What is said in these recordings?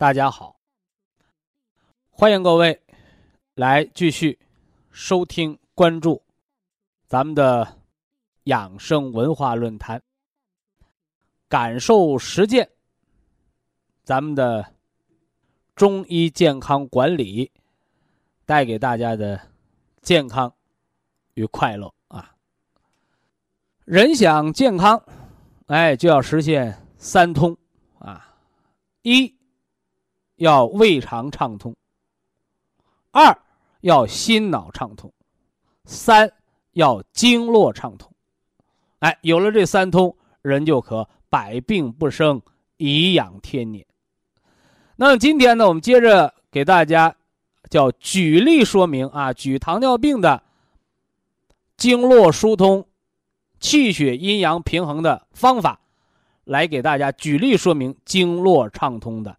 大家好，欢迎各位来继续收听、关注咱们的养生文化论坛，感受实践咱们的中医健康管理带给大家的健康与快乐啊！人想健康，哎，就要实现三通啊，一。要胃肠畅通，二要心脑畅通，三要经络畅通。哎，有了这三通，人就可百病不生，颐养天年。那么今天呢，我们接着给大家叫举例说明啊，举糖尿病的经络疏通、气血阴阳平衡的方法，来给大家举例说明经络畅通的。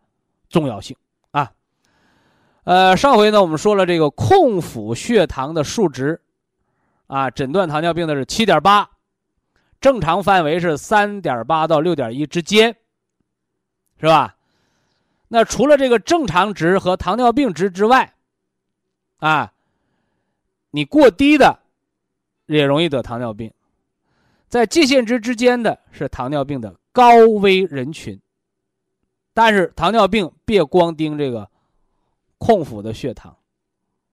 重要性啊，呃，上回呢我们说了这个空腹血糖的数值，啊，诊断糖尿病的是七点八，正常范围是三点八到六点一之间，是吧？那除了这个正常值和糖尿病值之外，啊，你过低的也容易得糖尿病，在界限值之间的是糖尿病的高危人群。但是糖尿病别光盯这个空腹的血糖，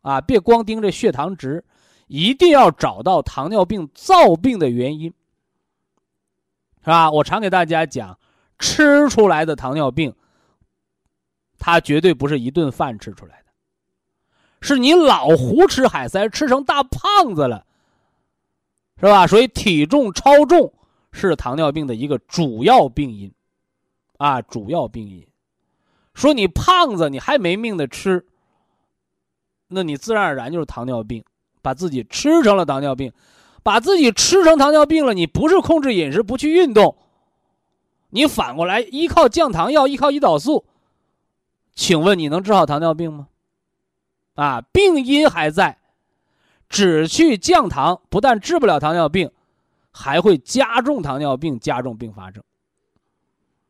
啊，别光盯这血糖值，一定要找到糖尿病造病的原因，是吧？我常给大家讲，吃出来的糖尿病，它绝对不是一顿饭吃出来的，是你老胡吃海塞，吃成大胖子了，是吧？所以体重超重是糖尿病的一个主要病因。啊，主要病因，说你胖子，你还没命的吃，那你自然而然就是糖尿病，把自己吃成了糖尿病，把自己吃成糖尿病了。你不是控制饮食，不去运动，你反过来依靠降糖药，依靠胰岛素，请问你能治好糖尿病吗？啊，病因还在，只去降糖，不但治不了糖尿病，还会加重糖尿病，加重并发症。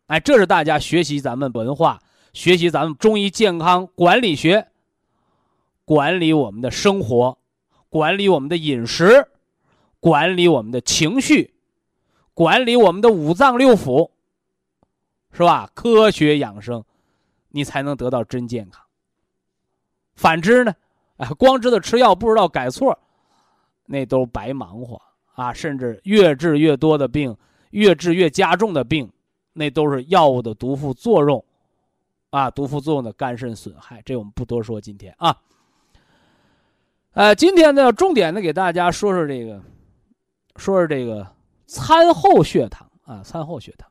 哎，这是大家学习咱们文化，学习咱们中医健康管理学，管理我们的生活，管理我们的饮食，管理我们的情绪，管理我们的五脏六腑，是吧？科学养生，你才能得到真健康。反之呢，哎，光知道吃药不知道改错，那都白忙活啊！甚至越治越多的病，越治越加重的病。那都是药物的毒副作用，啊，毒副作用的肝肾损害，这我们不多说。今天啊，呃，今天呢，重点的给大家说说这个，说说这个餐后血糖啊，餐后血糖。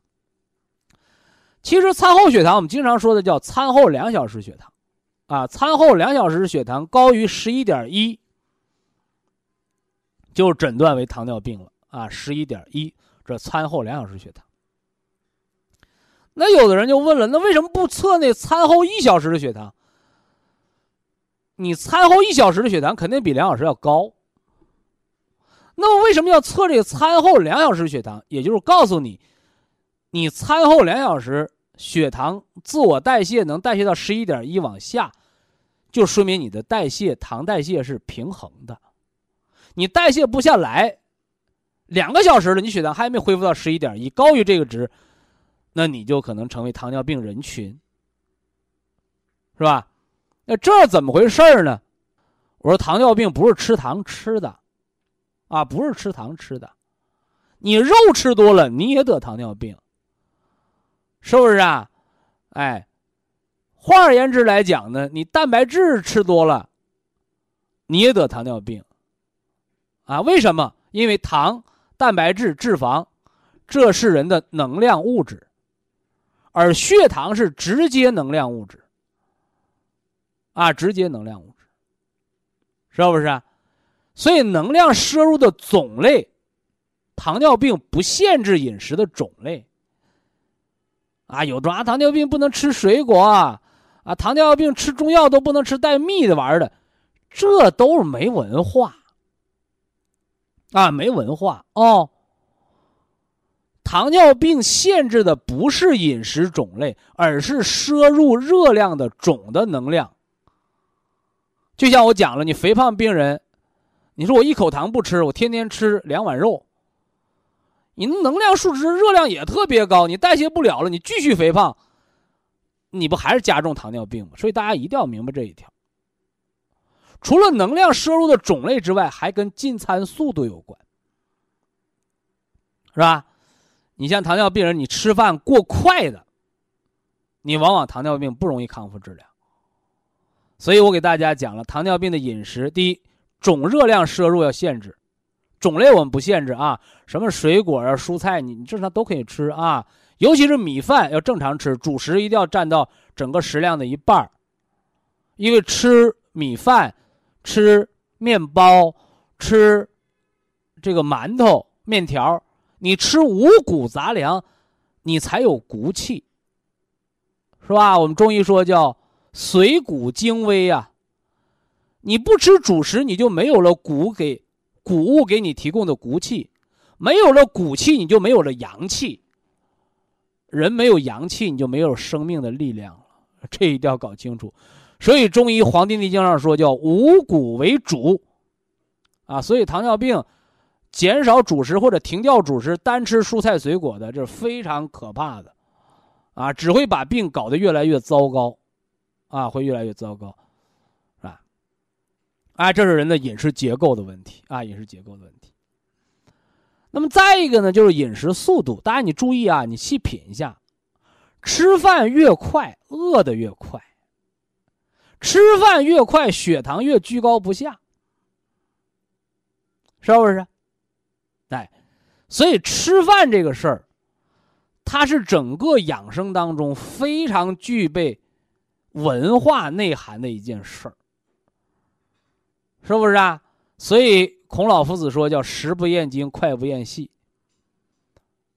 其实餐后血糖，我们经常说的叫餐后两小时血糖，啊，餐后两小时血糖高于十一点一，就诊断为糖尿病了啊，十一点一，这餐后两小时血糖。那有的人就问了，那为什么不测那餐后一小时的血糖？你餐后一小时的血糖肯定比两小时要高。那么为什么要测这个餐后两小时血糖？也就是告诉你，你餐后两小时血糖自我代谢能代谢到十一点一往下，就说明你的代谢糖代谢是平衡的。你代谢不下来，两个小时了，你血糖还没恢复到十一点一，高于这个值。那你就可能成为糖尿病人群，是吧？那这怎么回事儿呢？我说糖尿病不是吃糖吃的，啊，不是吃糖吃的，你肉吃多了你也得糖尿病，是不是啊？哎，换而言之来讲呢，你蛋白质吃多了，你也得糖尿病。啊，为什么？因为糖、蛋白质、脂肪，这是人的能量物质，而血糖是直接能量物质。啊，直接能量物质，是不是？所以能量摄入的种类，糖尿病不限制饮食的种类。啊，有的啊，糖尿病不能吃水果啊，啊，糖尿病吃中药都不能吃带蜜的玩意儿的，这都是没文化。啊，没文化哦。糖尿病限制的不是饮食种类，而是摄入热量的总的能量。就像我讲了，你肥胖病人，你说我一口糖不吃，我天天吃两碗肉，你能量数值、热量也特别高，你代谢不了了，你继续肥胖，你不还是加重糖尿病吗？所以大家一定要明白这一条。除了能量摄入的种类之外，还跟进餐速度有关，是吧？你像糖尿病人，你吃饭过快的，你往往糖尿病不容易康复治疗。所以我给大家讲了糖尿病的饮食：第一，总热量摄入要限制，种类我们不限制啊，什么水果啊、蔬菜，你你正常都可以吃啊。尤其是米饭要正常吃，主食一定要占到整个食量的一半因为吃米饭。吃面包，吃这个馒头、面条，你吃五谷杂粮，你才有骨气，是吧？我们中医说叫髓骨精微啊。你不吃主食，你就没有了骨给谷物给你提供的骨气，没有了骨气，你就没有了阳气。人没有阳气，你就没有生命的力量了。这一定要搞清楚。所以中医《黄帝内经》上说叫五谷为主，啊，所以糖尿病减少主食或者停掉主食，单吃蔬菜水果的，这是非常可怕的，啊，只会把病搞得越来越糟糕，啊，会越来越糟糕，啊，啊，这是人的饮食结构的问题。啊，饮食结构的问题。那么再一个呢，就是饮食速度，大家你注意啊，你细品一下，吃饭越快，饿的越快。吃饭越快，血糖越居高不下，是不是？哎，所以吃饭这个事儿，它是整个养生当中非常具备文化内涵的一件事儿，是不是啊？所以孔老夫子说叫“食不厌精，脍不厌细”，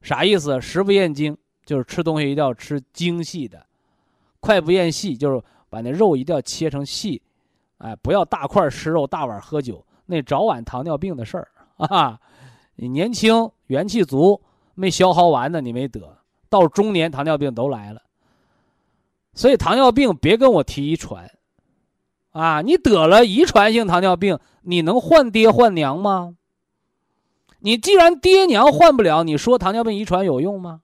啥意思？“食不厌精”就是吃东西一定要吃精细的，“脍不厌细”就是。把那肉一定要切成细，哎，不要大块吃肉，大碗喝酒，那早晚糖尿病的事儿啊！你年轻元气足，没消耗完呢，你没得，到中年糖尿病都来了。所以糖尿病别跟我提遗传，啊，你得了遗传性糖尿病，你能换爹换娘吗？你既然爹娘换不了，你说糖尿病遗传有用吗？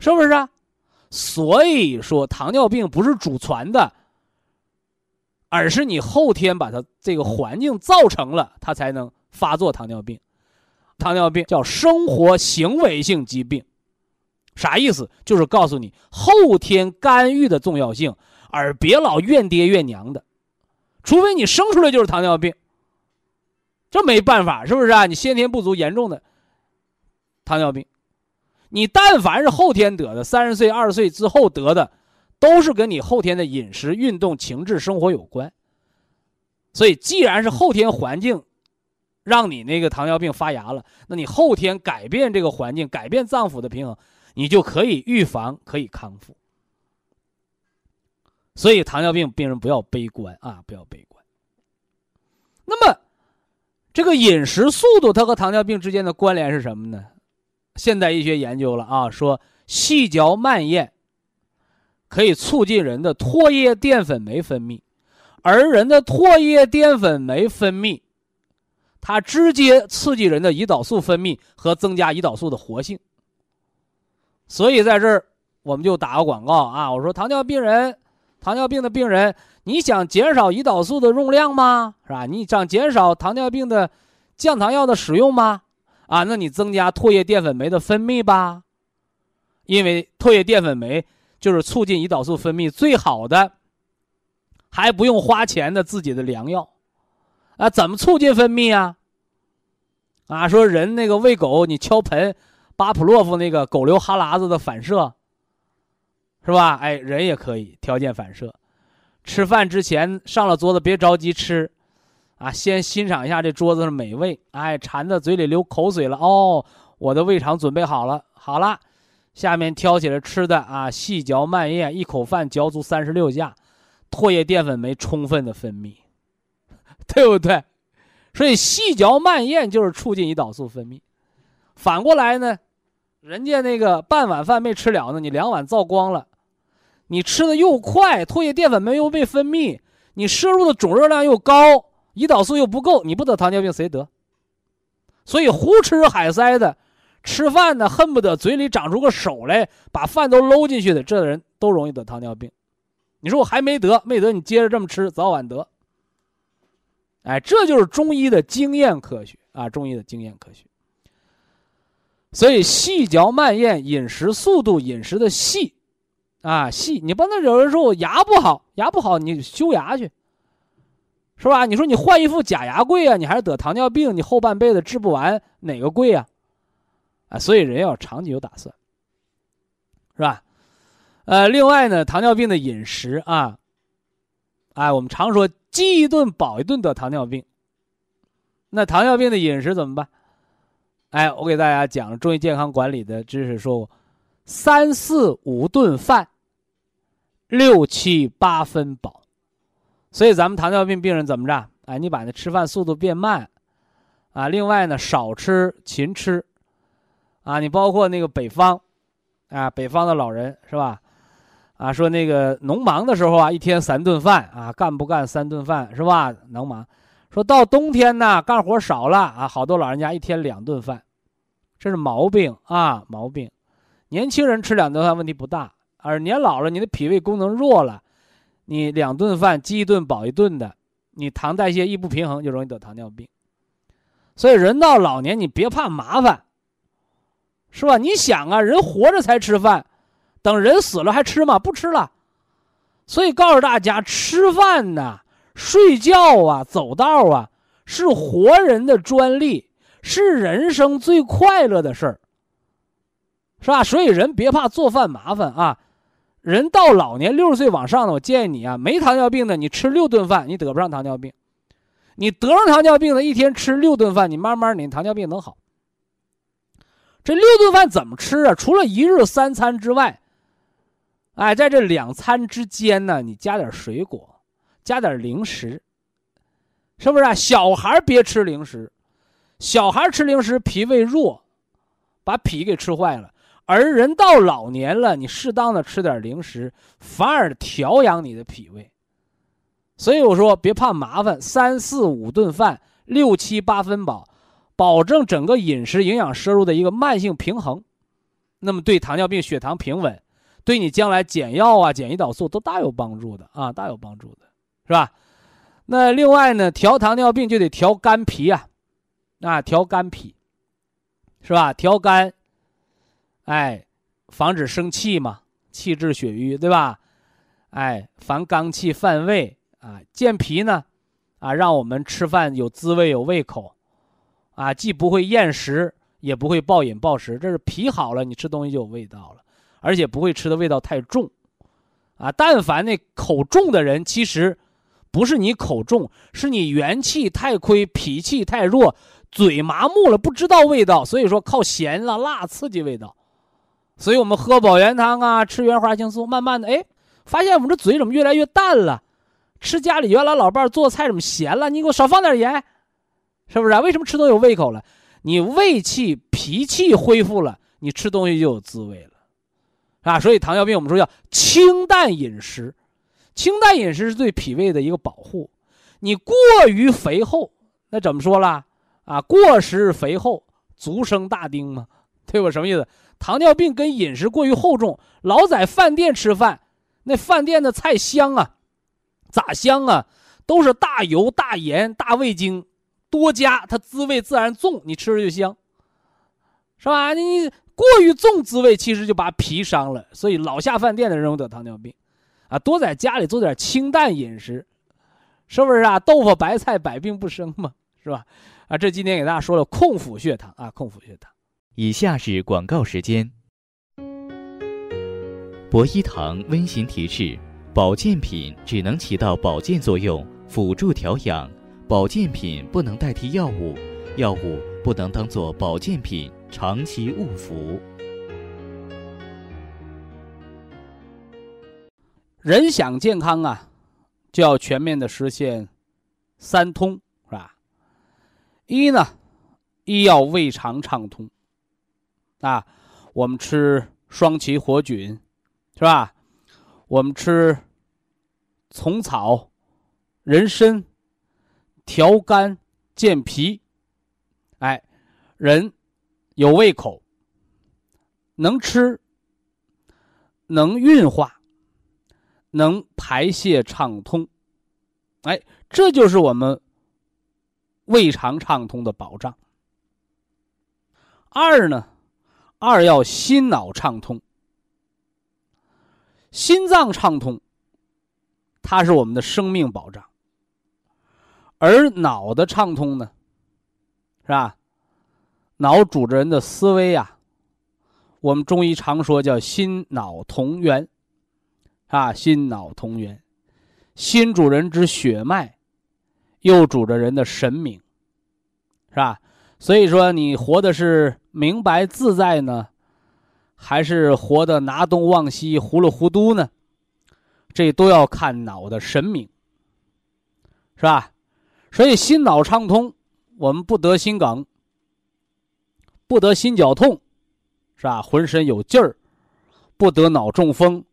是不是啊？所以说，糖尿病不是祖传的，而是你后天把它这个环境造成了，它才能发作糖尿病。糖尿病叫生活行为性疾病，啥意思？就是告诉你后天干预的重要性，而别老怨爹怨娘的。除非你生出来就是糖尿病，这没办法，是不是啊？你先天不足严重的糖尿病。你但凡是后天得的，三十岁、二十岁之后得的，都是跟你后天的饮食、运动、情志、生活有关。所以，既然是后天环境让你那个糖尿病发芽了，那你后天改变这个环境，改变脏腑的平衡，你就可以预防，可以康复。所以，糖尿病病人不要悲观啊，不要悲观。那么，这个饮食速度，它和糖尿病之间的关联是什么呢？现代医学研究了啊，说细嚼慢咽可以促进人的唾液淀粉酶分泌，而人的唾液淀粉酶分泌，它直接刺激人的胰岛素分泌和增加胰岛素的活性。所以在这儿我们就打个广告啊，我说糖尿病人糖尿病的病人，你想减少胰岛素的用量吗？是吧？你想减少糖尿病的降糖药的使用吗？啊，那你增加唾液淀粉酶的分泌吧，因为唾液淀粉酶就是促进胰岛素分泌最好的，还不用花钱的自己的良药。啊，怎么促进分泌啊？啊，说人那个喂狗，你敲盆，巴甫洛夫那个狗流哈喇子的反射，是吧？哎，人也可以条件反射，吃饭之前上了桌子别着急吃，啊，先欣赏一下这桌子的美味，哎，馋的嘴里流口水了，哦，我的胃肠准备好了，好了，下面挑起来吃的啊，细嚼慢咽，一口饭嚼足三十六下，唾液淀粉酶充分的分泌。对不对？所以细嚼慢咽就是促进胰岛素分泌。反过来呢，人家那个半碗饭没吃了呢，你两碗造光了，你吃的又快，唾液淀粉酶又被分泌，你摄入的总热量又高，胰岛素又不够，你不得糖尿病谁得？所以胡吃海塞的，吃饭呢恨不得嘴里长出个手来把饭都搂进去的，这人都容易得糖尿病。你说我还没得，没得，你接着这么吃，早晚得。哎，这就是中医的经验科学啊！中医的经验科学。所以细嚼慢咽，饮食速度，饮食的细，啊细。你不能有人说我牙不好，牙不好，你修牙去，是吧？你说你换一副假牙贵啊，你还是得糖尿病，你后半辈子治不完，哪个贵啊？啊，所以人要长期有打算，是吧？呃，另外呢，糖尿病的饮食啊，哎，我们常说。饥一顿饱一顿得糖尿病，那糖尿病的饮食怎么办？哎，我给大家讲中医健康管理的知识，说过三四五顿饭，六七八分饱。所以咱们糖尿病病人怎么着？哎，你把那吃饭速度变慢，啊，另外呢少吃勤吃，啊，你包括那个北方，啊，北方的老人是吧？啊，说那个农忙的时候啊，一天三顿饭啊，干不干三顿饭是吧？农忙，说到冬天呢，干活少了啊，好多老人家一天两顿饭，这是毛病啊，毛病。年轻人吃两顿饭问题不大，而年老了，你的脾胃功能弱了，你两顿饭饥一顿饱一顿的，你糖代谢一不平衡就容易得糖尿病。所以人到老年，你别怕麻烦，是吧？你想啊，人活着才吃饭。等人死了还吃吗？不吃了，所以告诉大家，吃饭呐、睡觉啊、走道啊，是活人的专利，是人生最快乐的事儿，是吧？所以人别怕做饭麻烦啊。人到老年六十岁往上的，我建议你啊，没糖尿病的，你吃六顿饭，你得不上糖尿病；你得上糖尿病的，一天吃六顿饭，你慢慢你糖尿病能好。这六顿饭怎么吃啊？除了一日三餐之外。哎，在这两餐之间呢，你加点水果，加点零食，是不是啊？小孩别吃零食，小孩吃零食脾胃弱，把脾给吃坏了。而人到老年了，你适当的吃点零食，反而调养你的脾胃。所以我说，别怕麻烦，三四五顿饭，六七八分饱，保证整个饮食营养摄入的一个慢性平衡，那么对糖尿病血糖平稳。对你将来减药啊、减胰岛素都大有帮助的啊，大有帮助的，是吧？那另外呢，调糖尿病就得调肝脾啊，啊，调肝脾，是吧？调肝，哎，防止生气嘛，气滞血瘀，对吧？哎，防肝气犯胃啊，健脾呢，啊，让我们吃饭有滋味、有胃口，啊，既不会厌食，也不会暴饮暴食，这是脾好了，你吃东西就有味道了。而且不会吃的味道太重，啊，但凡那口重的人，其实不是你口重，是你元气太亏，脾气太弱，嘴麻木了，不知道味道，所以说靠咸了辣刺激味道。所以我们喝保元汤啊，吃原花青素，慢慢的，哎，发现我们这嘴怎么越来越淡了？吃家里原来老伴做菜怎么咸了？你给我少放点盐，是不是？为什么吃都有胃口了？你胃气、脾气恢复了，你吃东西就有滋味了。啊，所以糖尿病我们说要清淡饮食，清淡饮食是对脾胃的一个保护。你过于肥厚，那怎么说啦？啊，过食肥厚，足生大丁嘛，对吧？什么意思？糖尿病跟饮食过于厚重，老在饭店吃饭，那饭店的菜香啊，咋香啊？都是大油、大盐、大味精多加，它滋味自然重，你吃着就香，是吧？你过于重滋味，其实就把脾伤了。所以老下饭店的人容易得糖尿病，啊，多在家里做点清淡饮食，是不是啊？豆腐白菜百病不生嘛，是吧？啊，这今天给大家说了控腹血糖啊，控腹血糖。以下是广告时间。博一堂温馨提示：保健品只能起到保健作用。辅助调养，保健品不能代替药物，药物不能当做保健品长期误服。人想健康啊，就要全面的实现三通，是吧？一呢，一要胃肠畅通，啊，我们吃双歧活菌，是吧？我们吃虫草。人参调肝健脾，哎，人有胃口，能吃，能运化，能排泄畅通，哎，这就是我们胃肠畅通的保障。二呢，二要心脑畅通，心脏畅通，它是我们的生命保障。而脑的畅通呢，是吧？脑主着人的思维呀，我们中医常说叫心脑同源，啊，心脑同源，心主人之血脉，又主着人的神明，是吧？所以说，你活的是明白自在呢，还是活的拿东忘西、糊里糊涂呢？这都要看脑的神明，是吧？所以心脑畅通，我们不得心梗，不得心绞痛，是吧？浑身有劲儿，不得脑中风，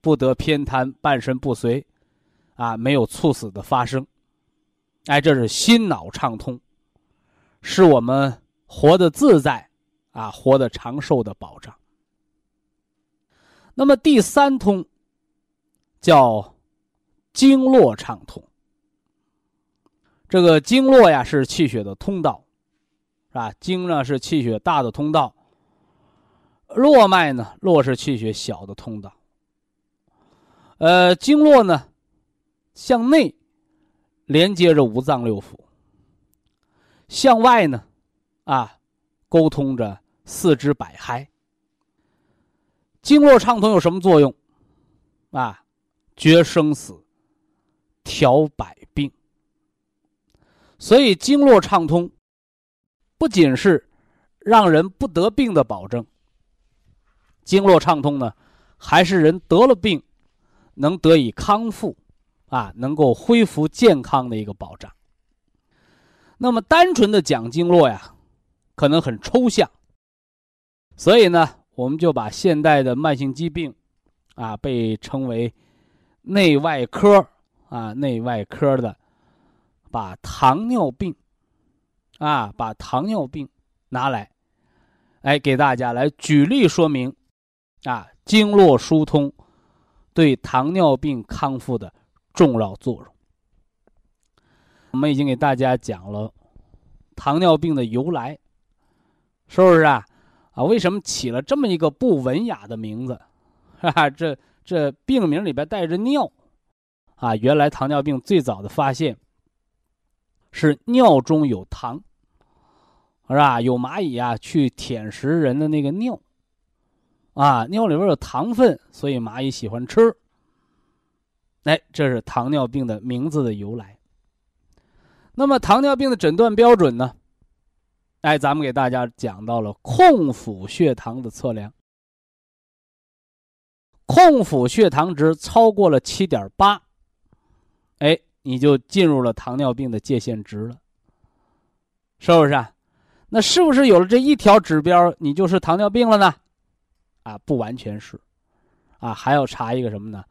不得偏瘫、半身不遂，啊，没有猝死的发生。哎，这是心脑畅通，是我们活得自在，啊，活得长寿的保障。那么第三通，叫经络畅通。这个经络呀是气血的通道，啊？经呢是气血大的通道，络脉呢络是气血小的通道。呃，经络呢向内连接着五脏六腑，向外呢啊沟通着四肢百骸。经络畅通有什么作用？啊，决生死，调百病。所以，经络畅通，不仅是让人不得病的保证。经络畅通呢，还是人得了病能得以康复，啊，能够恢复健康的一个保障。那么，单纯的讲经络呀，可能很抽象。所以呢，我们就把现代的慢性疾病，啊，被称为内外科啊，内外科的。把糖尿病，啊，把糖尿病拿来，哎，给大家来举例说明，啊，经络疏通对糖尿病康复的重要作用。我们已经给大家讲了糖尿病的由来，是不是啊？啊，为什么起了这么一个不文雅的名字？哈哈，这这病名里边带着尿，啊，原来糖尿病最早的发现。是尿中有糖，是吧？有蚂蚁啊，去舔食人的那个尿，啊，尿里边有糖分，所以蚂蚁喜欢吃。哎，这是糖尿病的名字的由来。那么，糖尿病的诊断标准呢？哎，咱们给大家讲到了控腹血糖的测量，控腹血糖值超过了七点八，哎。你就进入了糖尿病的界限值了，是不是啊？那是不是有了这一条指标，你就是糖尿病了呢？啊，不完全是，啊，还要查一个什么呢？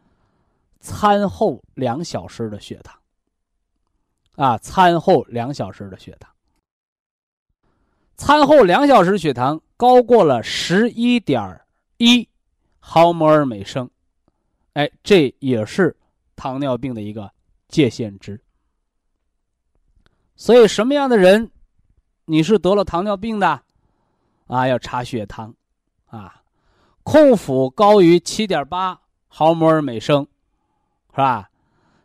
餐后两小时的血糖。啊，餐后两小时的血糖，餐后两小时血糖高过了十一点一毫摩尔每升，哎，这也是糖尿病的一个界限值。所以，什么样的人，你是得了糖尿病的，啊，要查血糖，啊，空腹高于七点八毫摩尔每升，是吧？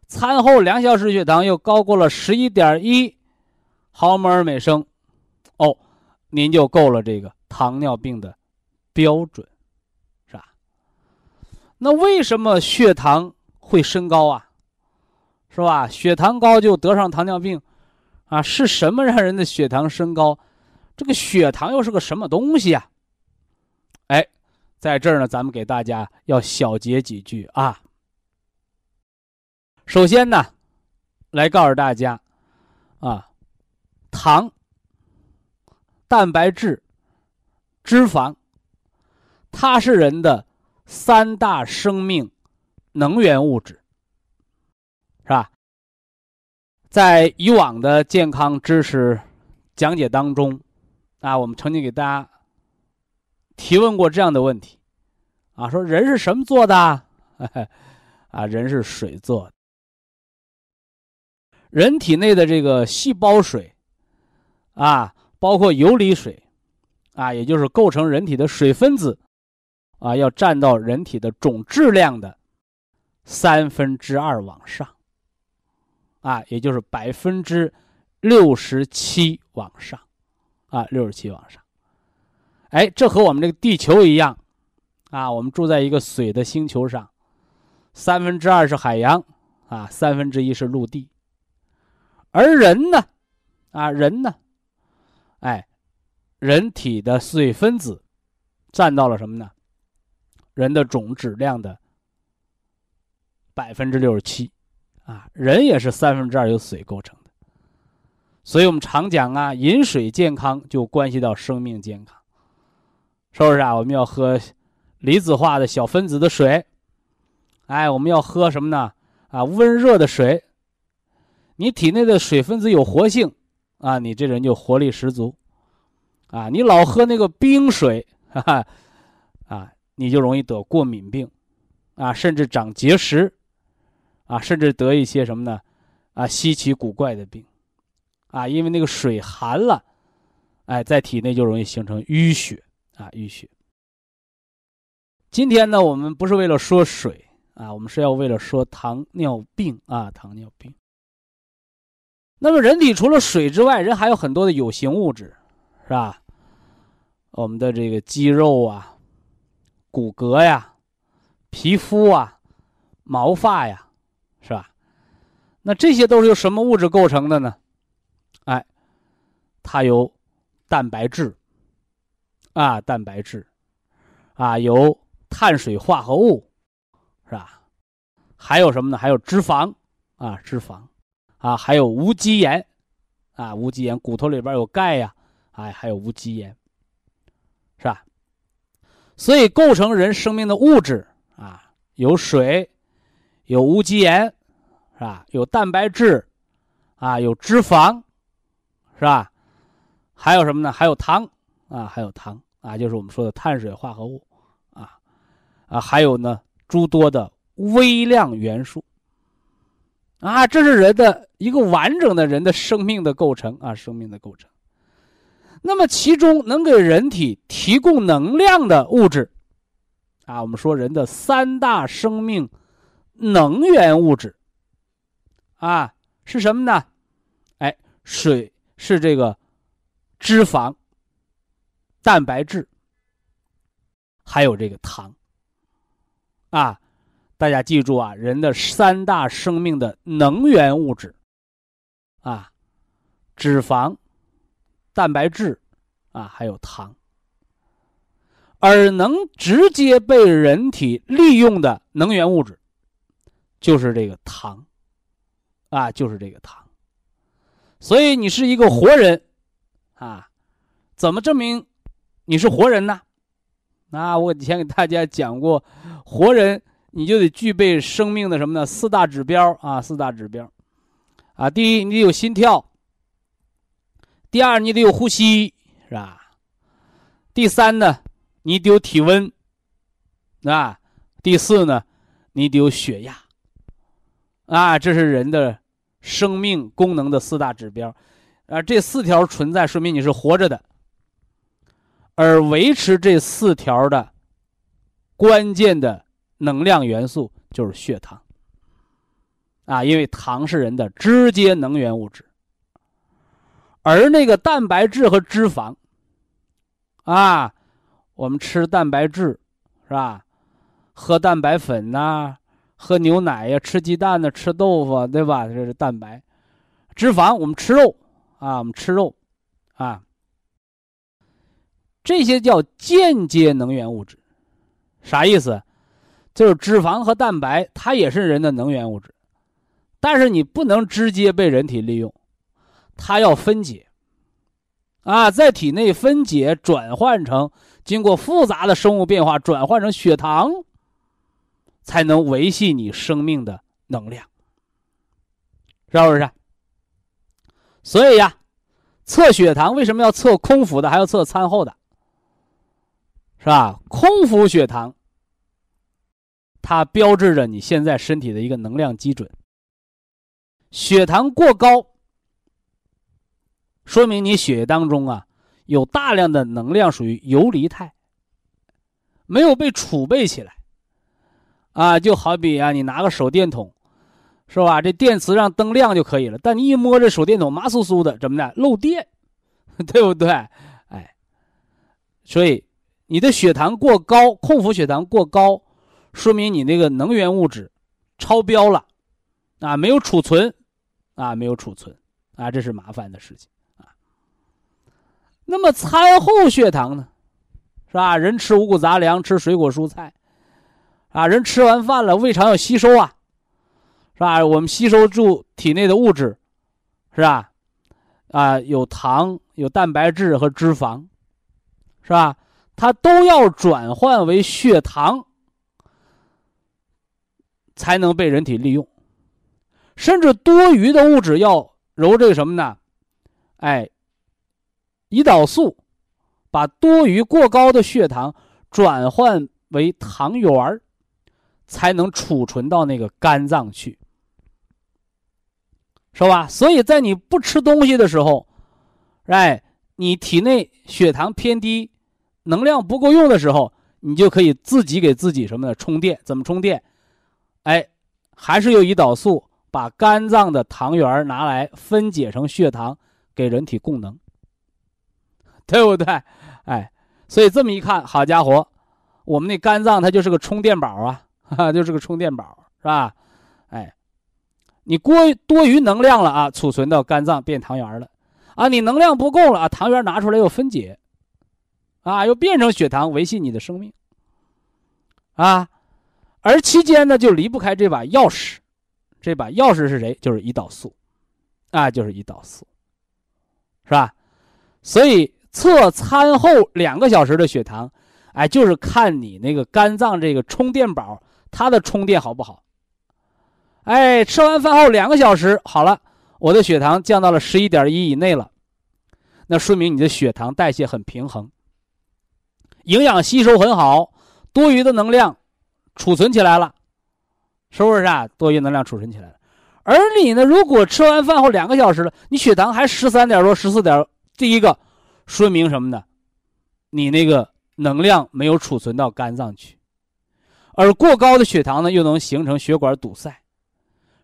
餐后两小时血糖又高过了十一点一毫摩尔每升，哦，您就够了这个糖尿病的标准，是吧？那为什么血糖会升高啊？是吧？血糖高就得上糖尿病。啊，是什么让人的血糖升高？这个血糖又是个什么东西啊？哎，在这儿呢，咱们给大家要小结几句啊。首先呢，来告诉大家，啊，糖、蛋白质、脂肪，它是人的三大生命能源物质，是吧？在以往的健康知识讲解当中，啊，我们曾经给大家提问过这样的问题，啊，说人是什么做的？啊，人是水做的。人体内的这个细胞水，啊，包括游离水，啊，也就是构成人体的水分子，啊，要占到人体的总质量的三分之二往上。啊，也就是百分之六十七往上，啊，六十七往上。哎，这和我们这个地球一样，啊，我们住在一个水的星球上，三分之二是海洋，啊，三分之一是陆地。而人呢，啊，人呢，哎，人体的水分子占到了什么呢？人的总质量的百分之六十七。啊，人也是三分之二由水构成的，所以我们常讲啊，饮水健康就关系到生命健康，是不是啊？我们要喝离子化的小分子的水，哎，我们要喝什么呢？啊，温热的水，你体内的水分子有活性，啊，你这人就活力十足，啊，你老喝那个冰水，哈哈，啊，你就容易得过敏病，啊，甚至长结石。啊，甚至得一些什么呢？啊，稀奇古怪的病，啊，因为那个水寒了，哎，在体内就容易形成淤血啊，淤血。今天呢，我们不是为了说水啊，我们是要为了说糖尿病啊，糖尿病。那么，人体除了水之外，人还有很多的有形物质，是吧？我们的这个肌肉啊、骨骼呀、皮肤啊、毛发呀。是吧？那这些都是由什么物质构成的呢？哎，它由蛋白质啊，蛋白质啊，由碳水化合物是吧？还有什么呢？还有脂肪啊，脂肪啊，还有无机盐啊，无机盐，骨头里边有钙呀，哎，还有无机盐是吧？所以构成人生命的物质啊，有水。有无机盐，是吧？有蛋白质，啊，有脂肪，是吧？还有什么呢？还有糖，啊，还有糖，啊，就是我们说的碳水化合物，啊，啊，还有呢，诸多的微量元素，啊，这是人的一个完整的人的生命的构成啊，生命的构成。那么其中能给人体提供能量的物质，啊，我们说人的三大生命。能源物质，啊，是什么呢？哎，水是这个脂肪、蛋白质，还有这个糖。啊，大家记住啊，人的三大生命的能源物质，啊，脂肪、蛋白质，啊，还有糖，而能直接被人体利用的能源物质。就是这个糖，啊，就是这个糖，所以你是一个活人，啊，怎么证明你是活人呢？啊，我以前给大家讲过，活人你就得具备生命的什么呢？四大指标啊，四大指标，啊，第一你得有心跳，第二你得有呼吸，是吧？第三呢，你得有体温，啊，第四呢？你得有血压。啊，这是人的生命功能的四大指标，啊，这四条存在，说明你是活着的。而维持这四条的关键的能量元素就是血糖。啊，因为糖是人的直接能源物质，而那个蛋白质和脂肪，啊，我们吃蛋白质，是吧？喝蛋白粉呐。喝牛奶呀，吃鸡蛋呢，吃豆腐，对吧？这是蛋白，脂肪我们吃肉啊，我们吃肉，啊，这些叫间接能源物质，啥意思？就是脂肪和蛋白，它也是人的能源物质，但是你不能直接被人体利用，它要分解，啊，在体内分解转换成，经过复杂的生物变化转换成血糖。才能维系你生命的能量，是不是？所以呀，测血糖为什么要测空腹的，还要测餐后的，是吧？空腹血糖，它标志着你现在身体的一个能量基准。血糖过高，说明你血液当中啊有大量的能量属于游离态，没有被储备起来。啊，就好比啊，你拿个手电筒，是吧？这电池让灯亮就可以了。但你一摸这手电筒，麻酥酥的，怎么的？漏电，对不对？哎，所以你的血糖过高，空腹血糖过高，说明你那个能源物质超标了，啊，没有储存，啊，没有储存，啊，这是麻烦的事情啊。那么餐后血糖呢？是吧？人吃五谷杂粮，吃水果蔬菜。啊，人吃完饭了，胃肠要吸收啊，是吧？我们吸收住体内的物质，是吧？啊，有糖、有蛋白质和脂肪，是吧？它都要转换为血糖，才能被人体利用。甚至多余的物质要揉这个什么呢？哎，胰岛素把多余过高的血糖转换为糖原儿。才能储存到那个肝脏去，是吧？所以在你不吃东西的时候，哎，你体内血糖偏低，能量不够用的时候，你就可以自己给自己什么的充电？怎么充电？哎，还是由胰岛素把肝脏的糖原拿来分解成血糖，给人体供能，对不对？哎，所以这么一看，好家伙，我们那肝脏它就是个充电宝啊！啊，就是个充电宝，是吧？哎，你过多余能量了啊，储存到肝脏变糖原了，啊，你能量不够了啊，糖原拿出来又分解，啊，又变成血糖维系你的生命，啊，而期间呢就离不开这把钥匙，这把钥匙是谁？就是胰岛素，啊，就是胰岛素，是吧？所以测餐后两个小时的血糖，哎，就是看你那个肝脏这个充电宝。它的充电好不好？哎，吃完饭后两个小时好了，我的血糖降到了十一点一以内了，那说明你的血糖代谢很平衡，营养吸收很好，多余的能量储存起来了，是不是啊？多余能量储存起来了。而你呢，如果吃完饭后两个小时了，你血糖还十三点多、十四点，第一个说明什么呢？你那个能量没有储存到肝脏去。而过高的血糖呢，又能形成血管堵塞，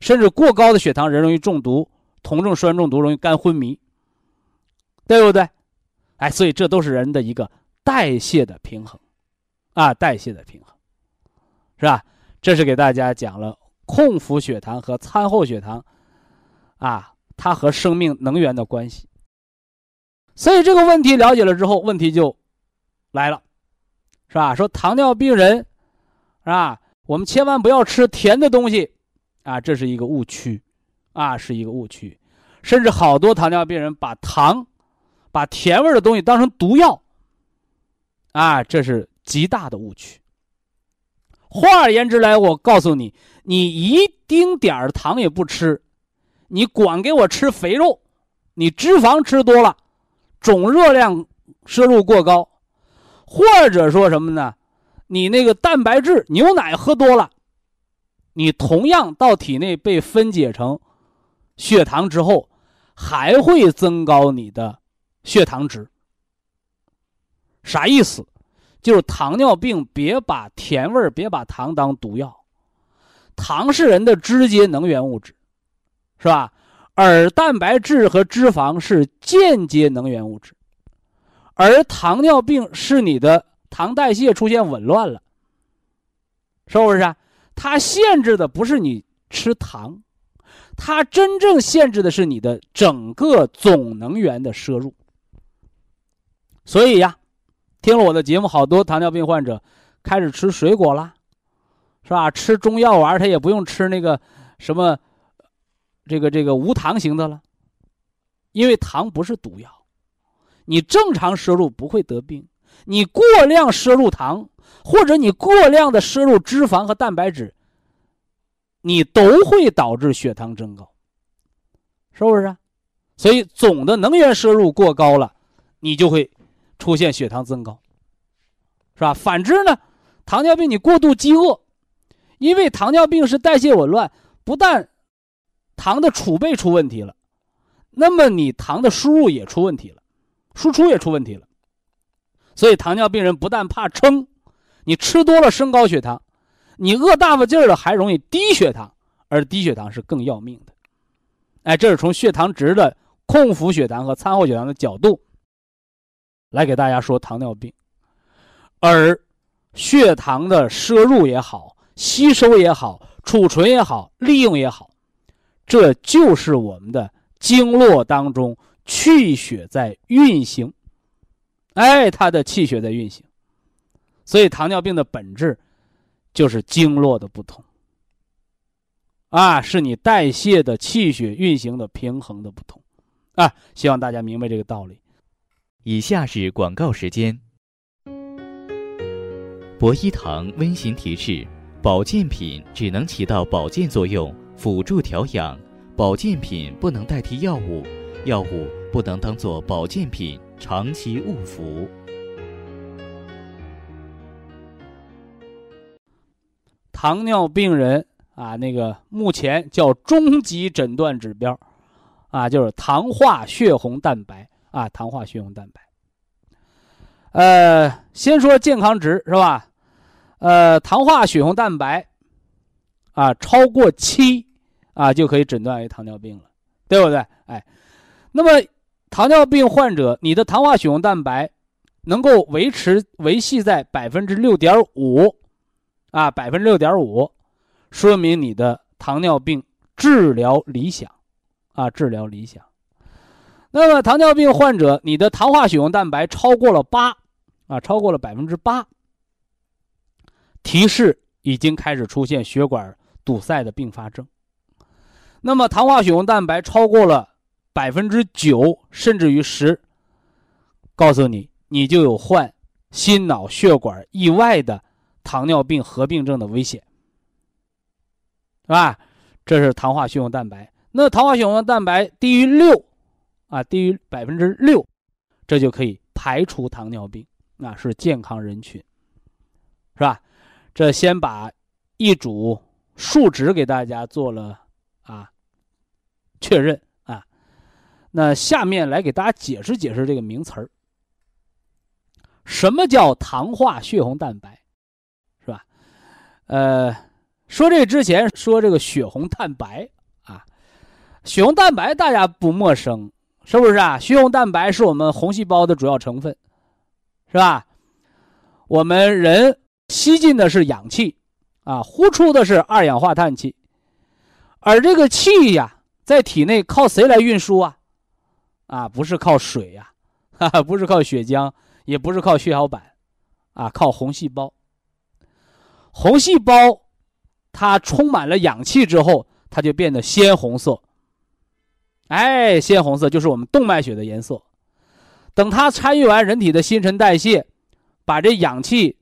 甚至过高的血糖人容易中毒，酮症酸中毒，容易肝昏迷，对不对？哎，所以这都是人的一个代谢的平衡，啊，代谢的平衡，是吧？这是给大家讲了空腹血糖和餐后血糖，啊，它和生命能源的关系。所以这个问题了解了之后，问题就来了，是吧？说糖尿病人。是吧？我们千万不要吃甜的东西，啊，这是一个误区，啊，是一个误区。甚至好多糖尿病人把糖、把甜味的东西当成毒药，啊，这是极大的误区。换而言之来，我告诉你，你一丁点儿糖也不吃，你光给我吃肥肉，你脂肪吃多了，总热量摄入过高，或者说什么呢？你那个蛋白质牛奶喝多了，你同样到体内被分解成血糖之后，还会增高你的血糖值。啥意思？就是糖尿病别把甜味儿、别把糖当毒药。糖是人的直接能源物质，是吧？而蛋白质和脂肪是间接能源物质，而糖尿病是你的糖代谢出现紊乱了，是不是？它限制的不是你吃糖，它真正限制的是你的整个总能源的摄入。所以呀，听了我的节目，好多糖尿病患者开始吃水果啦，是吧？吃中药丸，他也不用吃那个什么这个这个无糖型的了，因为糖不是毒药，你正常摄入不会得病，你过量摄入糖。或者你过量的摄入脂肪和蛋白质，你都会导致血糖增高，是不是？所以总的能源摄入过高了，你就会出现血糖增高，是吧？反之呢，糖尿病你过度饥饿，因为糖尿病是代谢紊乱，不但糖的储备出问题了，那么你糖的输入也出问题了，输出也出问题了，所以糖尿病人不但怕撑。你吃多了升高血糖，你饿大发劲儿了还容易低血糖，而低血糖是更要命的。哎，这是从血糖值的空腹血糖和餐后血糖的角度来给大家说糖尿病，而血糖的摄入也好、吸收也好、储存也好、利用也好，这就是我们的经络当中气血在运行。哎，它的气血在运行。所以，糖尿病的本质就是经络的不同，啊，是你代谢的气血运行的平衡的不同，啊，希望大家明白这个道理。以下是广告时间。博一堂温馨提示：保健品只能起到保健作用，辅助调养；保健品不能代替药物，药物不能当做保健品长期误服。糖尿病人啊，那个目前叫终极诊断指标，啊，就是糖化血红蛋白啊，糖化血红蛋白。呃，先说健康值是吧？呃，糖化血红蛋白啊，超过七啊，就可以诊断为糖尿病了，对不对？哎，那么糖尿病患者，你的糖化血红蛋白能够维持维系在百分之六点五。啊，百分之六点五，说明你的糖尿病治疗理想，啊，治疗理想。那么糖尿病患者，你的糖化血红蛋白超过了八，啊，超过了百分之八，提示已经开始出现血管堵塞的并发症。那么糖化血红蛋白超过了百分之九，甚至于十，告诉你，你就有患心脑血管意外的。糖尿病合并症的危险，是吧？这是糖化血红蛋白。那糖化血红蛋白低于六，啊，低于百分之六，这就可以排除糖尿病，啊，是健康人群，是吧？这先把一组数值给大家做了啊确认。那下面来给大家解释解释这个名词儿。什么叫糖化血红蛋白？是吧呃，说这之前说这个血红蛋白啊，血红蛋白大家不陌生，是不是啊？血红蛋白是我们红细胞的主要成分，是吧？我们人吸进的是氧气，啊，呼出的是二氧化碳气，而这个气呀，在体内靠谁来运输啊？啊，不是靠水呀，哈哈，不是靠血浆，也不是靠血小板，啊，靠红细胞。红细胞，它充满了氧气之后，它就变得鲜红色。哎，鲜红色就是我们动脉血的颜色。等它参与完人体的新陈代谢，把这氧气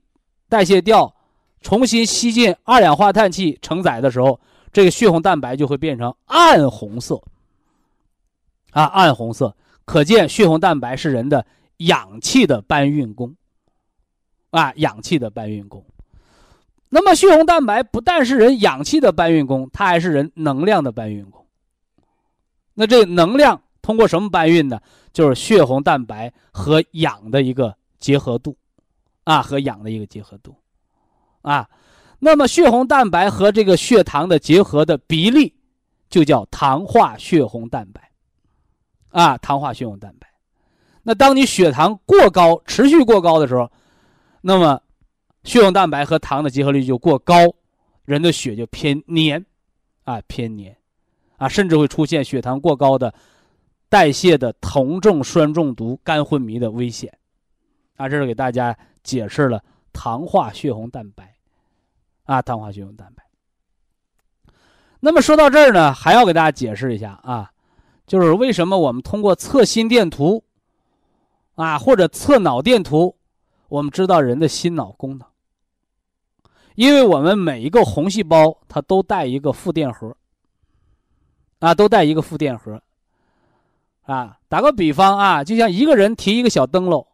代谢掉，重新吸进二氧化碳气承载的时候，这个血红蛋白就会变成暗红色。啊，暗红色，可见血红蛋白是人的氧气的搬运工。啊，氧气的搬运工。那么血红蛋白不但是人氧气的搬运工，它还是人能量的搬运工。那这能量通过什么搬运呢？就是血红蛋白和氧的一个结合度，啊，和氧的一个结合度，啊，那么血红蛋白和这个血糖的结合的比例，就叫糖化血红蛋白，啊，糖化血红蛋白。那当你血糖过高、持续过高的时候，那么血红蛋白和糖的结合率就过高，人的血就偏黏，啊，偏黏，啊，甚至会出现血糖过高的代谢的酮症酸中毒、肝昏迷的危险，啊，这是给大家解释了糖化血红蛋白，啊，糖化血红蛋白。那么说到这儿呢，还要给大家解释一下啊，就是为什么我们通过测心电图。啊，或者测脑电图，我们知道人的心脑功能。因为我们每一个红细胞它都带一个负电荷，啊，都带一个负电荷。啊，打个比方啊，就像一个人提一个小灯笼，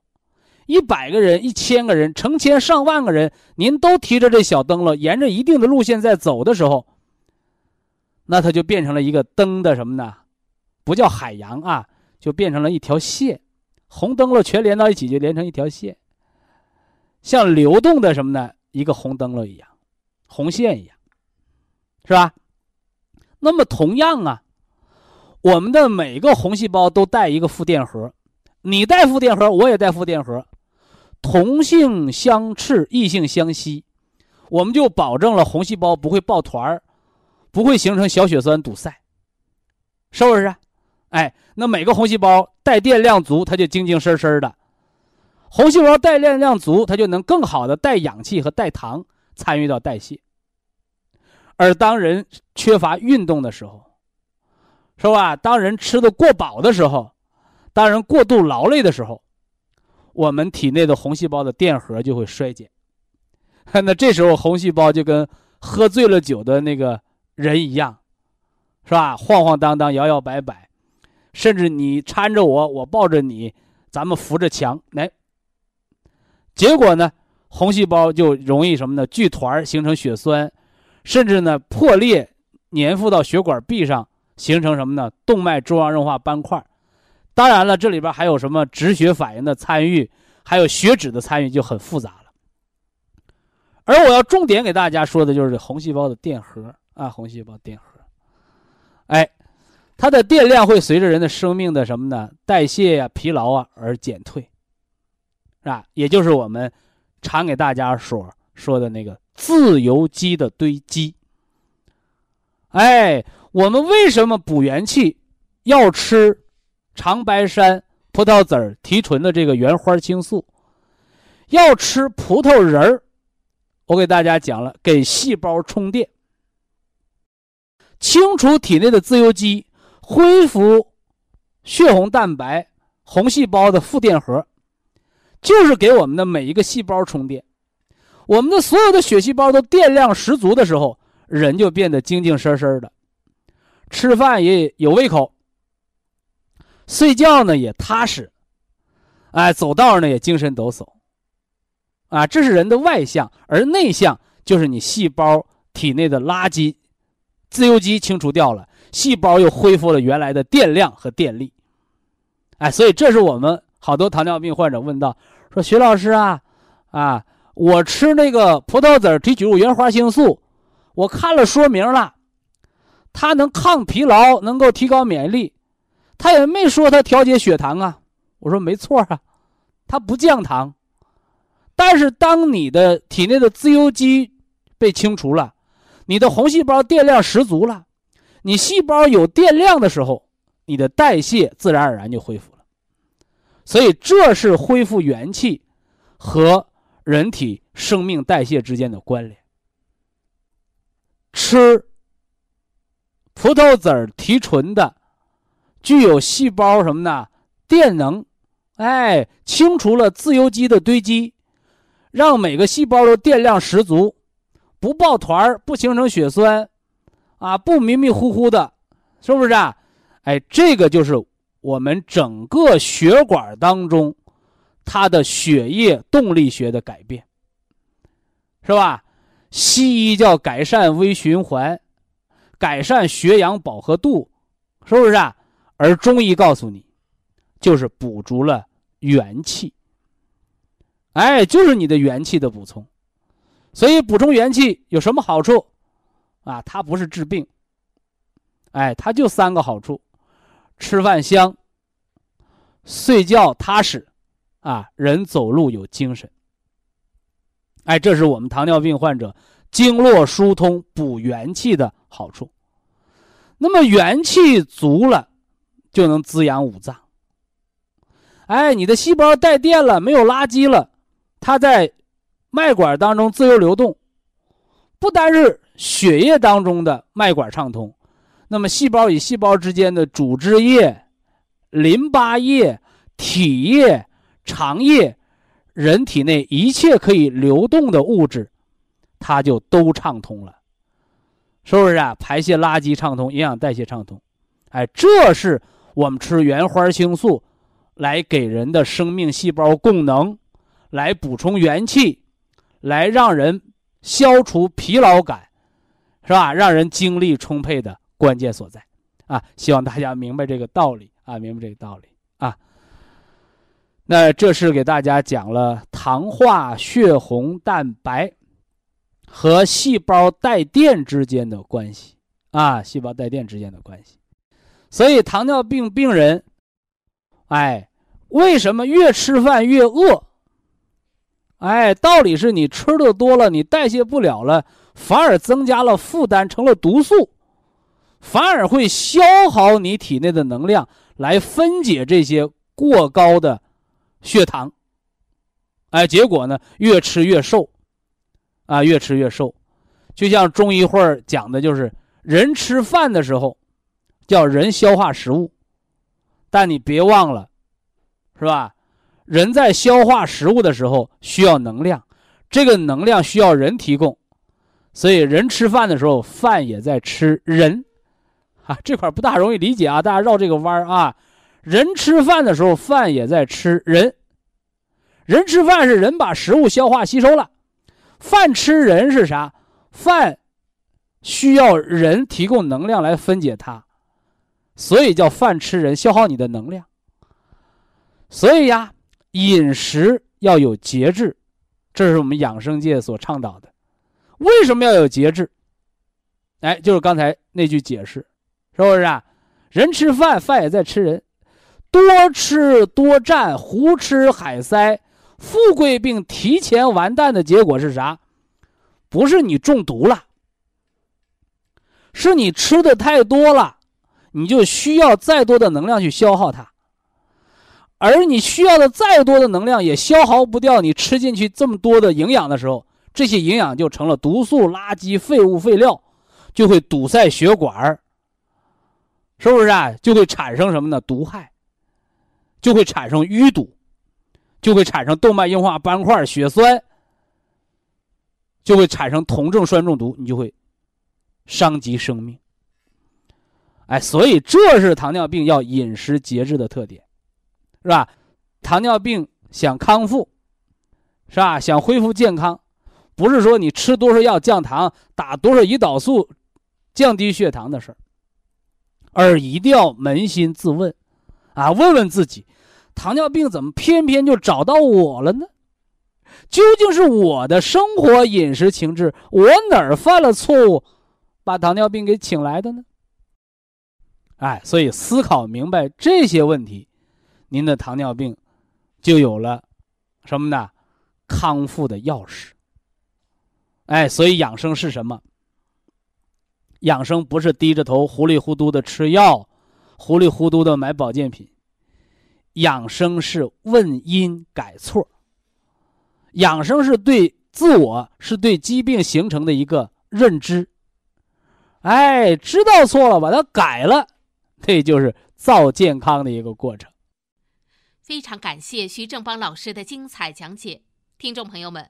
一百个人、一千个人、成千上万个人，您都提着这小灯笼，沿着一定的路线在走的时候，那它就变成了一个灯的什么呢？不叫海洋啊，就变成了一条线。红灯笼全连到一起，就连成一条线，像流动的什么呢？一个红灯笼一样，红线一样，是吧？那么同样啊，我们的每个红细胞都带一个负电荷，你带负电荷，我也带负电荷，同性相斥，异性相吸，我们就保证了红细胞不会抱团儿，不会形成小血栓堵塞，是不是？哎，那每个红细胞带电量足，它就精精神神的；红细胞带电量足，它就能更好的带氧气和带糖参与到代谢。而当人缺乏运动的时候，是吧？当人吃的过饱的时候，当人过度劳累的时候，我们体内的红细胞的电荷就会衰减。那这时候红细胞就跟喝醉了酒的那个人一样，是吧？晃晃荡荡，摇摇摆摆。甚至你搀着我，我抱着你，咱们扶着墙来。结果呢，红细胞就容易什么呢？聚团形成血栓，甚至呢破裂，粘附到血管壁上，形成什么呢？动脉粥样硬化斑块。当然了，这里边还有什么止血反应的参与，还有血脂的参与，就很复杂了。而我要重点给大家说的就是红细胞的电荷啊，红细胞电荷，哎。它的电量会随着人的生命的什么呢？代谢呀、疲劳啊而减退，是吧？也就是我们常给大家所说的那个自由基的堆积。哎，我们为什么补元气要吃长白山、葡萄籽儿提纯的这个原花青素？要吃葡萄仁儿？我给大家讲了，给细胞充电，清除体内的自由基。恢复血红蛋白、红细胞的负电荷，就是给我们的每一个细胞充电。我们的所有的血细胞都电量十足的时候，人就变得精精神神的，吃饭也有胃口，睡觉呢也踏实，哎，走道呢也精神抖擞。啊，这是人的外向，而内向就是你细胞体内的垃圾、自由基清除掉了。细胞又恢复了原来的电量和电力，哎，所以这是我们好多糖尿病患者问到说：“徐老师啊，啊，我吃那个葡萄籽提取物原花青素，我看了说明了，它能抗疲劳，能够提高免疫力，他也没说它调节血糖啊。”我说：“没错啊，它不降糖，但是当你的体内的自由基被清除了，你的红细胞电量十足了。”你细胞有电量的时候，你的代谢自然而然就恢复了。所以这是恢复元气和人体生命代谢之间的关联。吃葡萄籽提纯的，具有细胞什么呢？电能，哎，清除了自由基的堆积，让每个细胞都电量十足，不抱团不形成血栓。啊，不迷迷糊糊的，是不是啊？哎，这个就是我们整个血管当中它的血液动力学的改变，是吧？西医叫改善微循环，改善血氧饱和度，是不是啊？而中医告诉你，就是补足了元气。哎，就是你的元气的补充。所以补充元气有什么好处？啊，它不是治病。哎，它就三个好处：吃饭香，睡觉踏实，啊，人走路有精神。哎，这是我们糖尿病患者经络疏通、补元气的好处。那么元气足了，就能滋养五脏。哎，你的细胞带电了，没有垃圾了，它在脉管当中自由流动，不单是血液当中的脉管畅通，那么细胞与细胞之间的组织液、淋巴液、体液、肠液。人体内一切可以流动的物质，它就都畅通了，是不是啊？排泄垃圾畅通，营养代谢畅通，哎，这是我们吃原花青素来给人的生命细胞供能，来补充元气，来让人消除疲劳感，是吧？让人精力充沛的关键所在啊！希望大家明白这个道理啊，明白这个道理啊。那这是给大家讲了糖化血红蛋白和细胞带电之间的关系啊，细胞带电之间的关系。所以糖尿病病人，哎，为什么越吃饭越饿？哎，道理是你吃的多了，你代谢不了了，反而增加了负担，成了毒素，反而会消耗你体内的能量来分解这些过高的。血糖，哎，结果呢，越吃越瘦，啊，越吃越瘦，就像中医会讲的，就是人吃饭的时候，叫人消化食物，但你别忘了，是吧？人在消化食物的时候需要能量，这个能量需要人提供，所以人吃饭的时候，饭也在吃人，啊，这块不大容易理解啊，大家绕这个弯儿啊。人吃饭的时候，饭也在吃人。人吃饭是人把食物消化吸收了，饭吃人是啥？饭需要人提供能量来分解它，所以叫饭吃人，消耗你的能量。所以呀，饮食要有节制，这是我们养生界所倡导的。为什么要有节制？哎，就是刚才那句解释，是不是啊？人吃饭，饭也在吃人。多吃多占，胡吃海塞，富贵病提前完蛋的结果是啥？不是你中毒了，是你吃的太多了，你就需要再多的能量去消耗它，而你需要的再多的能量也消耗不掉你吃进去这么多的营养的时候，这些营养就成了毒素、垃圾、废物、废料，就会堵塞血管是不是啊？就会产生什么呢？毒害。就会产生淤堵，就会产生动脉硬化斑块、血栓，就会产生酮症酸中毒，你就会伤及生命。哎，所以这是糖尿病要饮食节制的特点，是吧？糖尿病想康复，是吧？想恢复健康，不是说你吃多少药降糖、打多少胰岛素降低血糖的事儿，而一定要扪心自问，啊，问问自己。糖尿病怎么偏偏就找到我了呢？究竟是我的生活饮食情志，我哪儿犯了错误，把糖尿病给请来的呢？哎，所以思考明白这些问题，您的糖尿病就有了什么呢？康复的钥匙。哎，所以养生是什么？养生不是低着头糊里糊涂的吃药，糊里糊涂的买保健品。养生是问因改错，养生是对自我是对疾病形成的一个认知，哎，知道错了，把它改了，这就是造健康的一个过程。非常感谢徐正邦老师的精彩讲解，听众朋友们。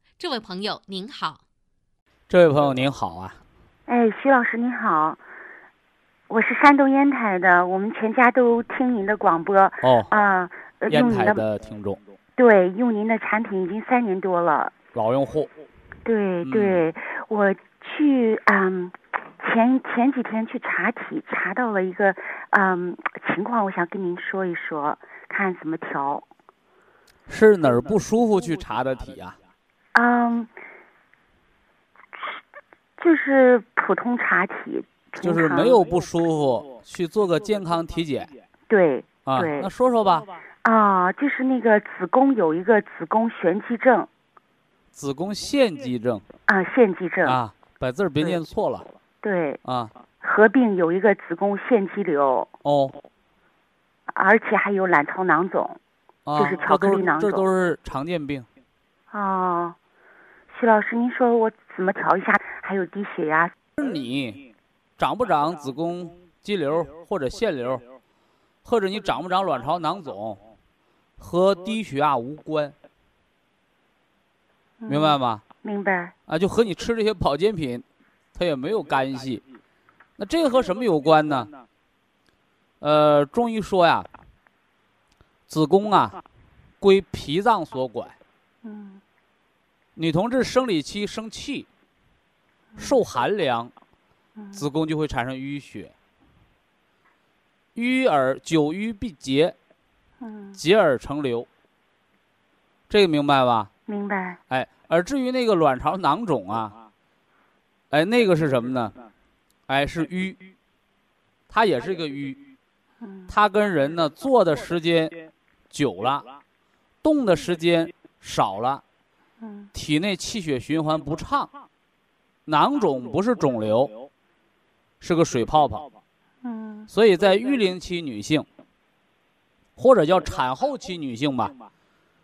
这位朋友您好。这位朋友您好啊，哎，徐老师您好，我是山东烟台的，我们全家都听您的广播哦，啊，呃烟台的的听众，对用您的产品已经三年多了。老用户，对嗯对，我去嗯前前几天去查体，查到了一个嗯情况，我想跟您说一说，看怎么调。是哪儿不舒服去查的体啊？嗯，就是普通查体，就是没有不舒服，去做个健康体检对啊。对那说说吧，啊，就是那个子宫有一个子宫旋肌症子宫腺肌症啊，腺肌症，啊，把字儿别念错了对，啊。合并有一个子宫腺肌瘤，哦而且还有卵巢囊肿。啊，就是巧克力囊肿这都是常见病。哦，徐老师，您说我怎么调一下？还有低血压，是你长不长子宫肌瘤或者腺瘤，或者你长不长卵巢囊肿，和低血压无关，嗯明白吗？明白。啊，就和你吃这些保健品，它也没有干系。那这个和什么有关呢？呃，中医说呀，子宫啊归脾脏所管，嗯女同志生理期生气，受寒凉，嗯子宫就会产生淤血。淤而久淤必结，嗯，结而成瘤。这个明白吧？明白。哎，而至于那个卵巢囊肿啊，哎，那个是什么呢？哎，是淤，它也是一个瘀，嗯它跟人呢坐的时间久了，动的时间少了，嗯体内气血循环不畅，囊肿不是肿瘤，是个水泡泡。嗯。所以在育龄期女性，或者叫产后期女性吧，